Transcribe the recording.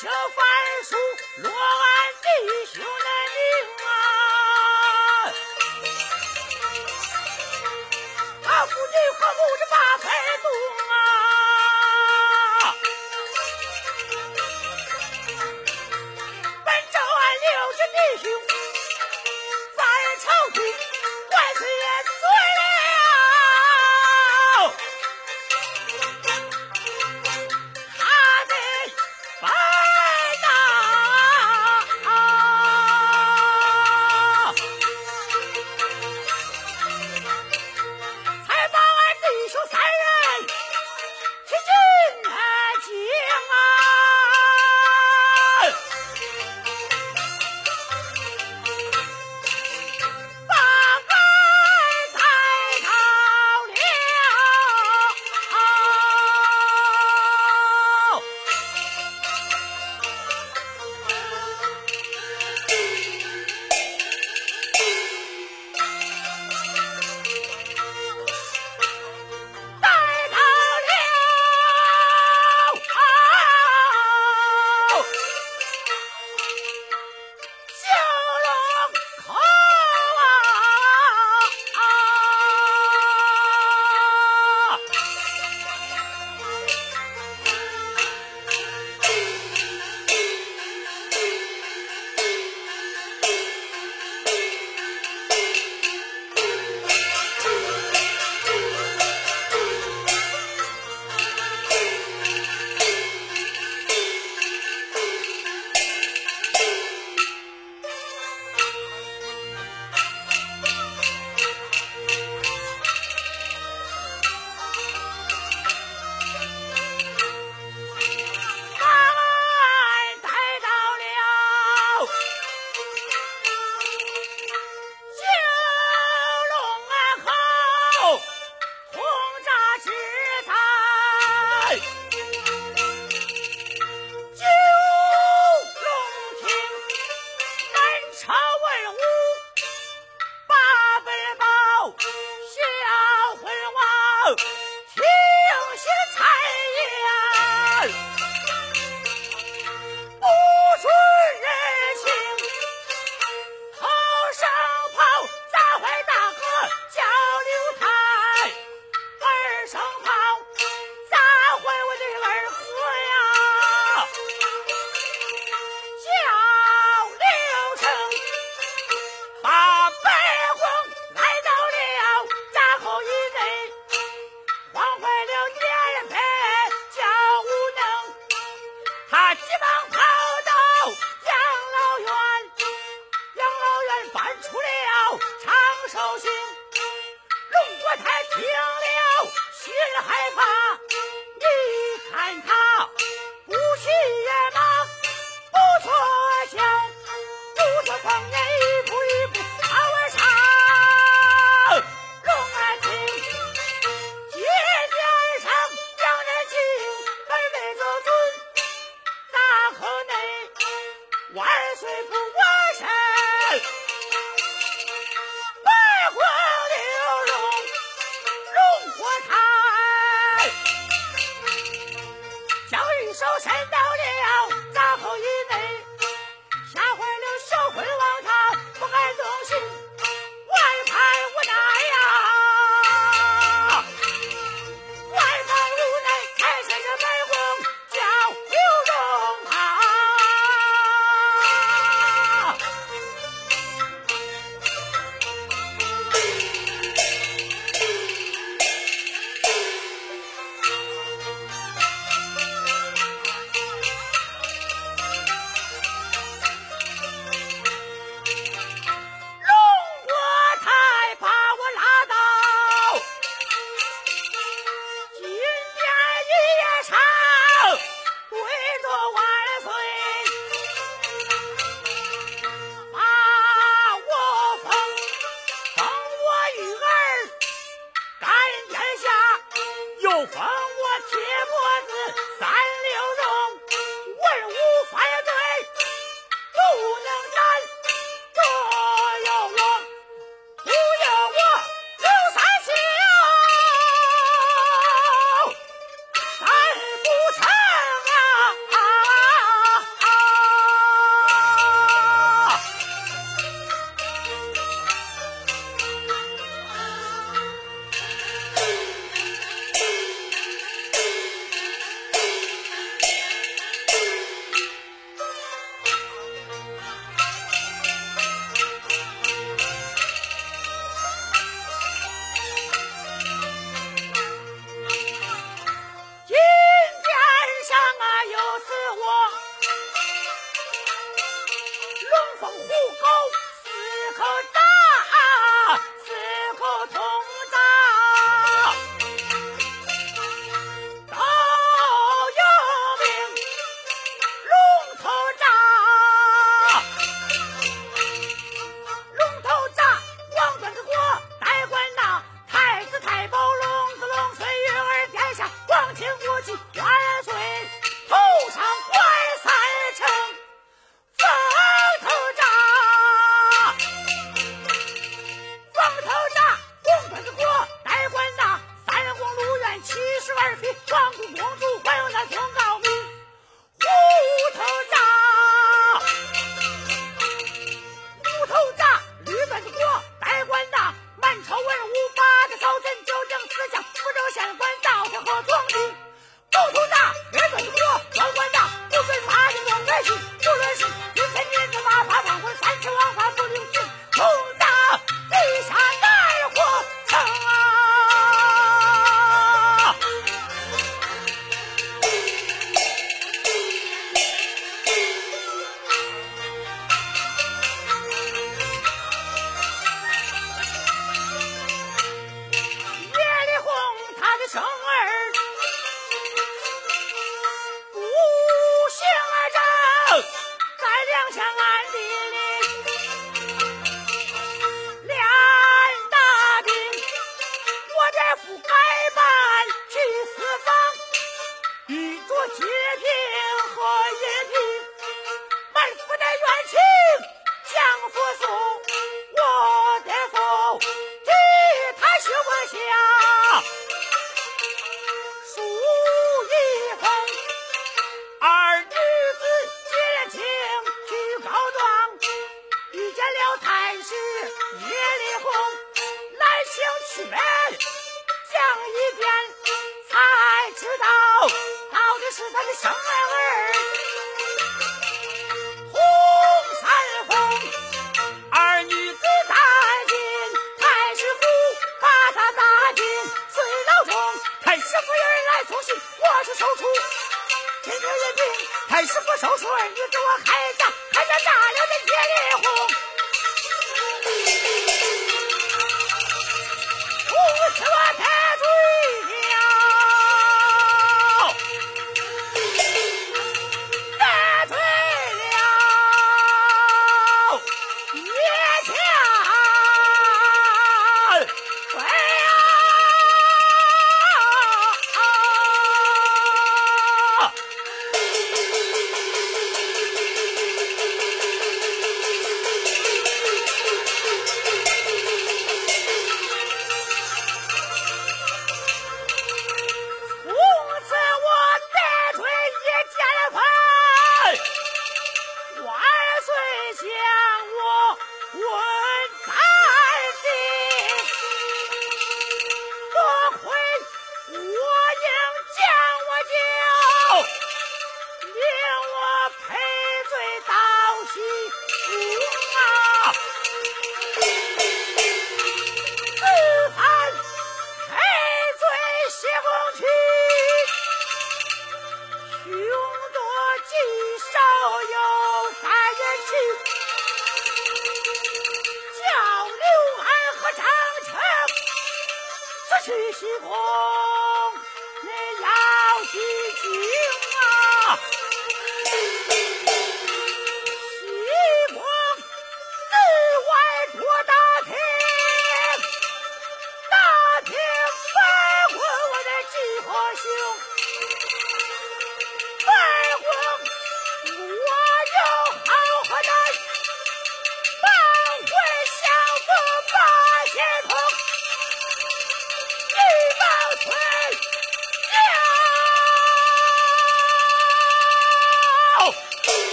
小范叔，落俺弟兄的命啊！俺父亲和母亲把牌。手伸到了灶后以内。上。收徒，今天一命太师府收徒，你给我开价，开价家了。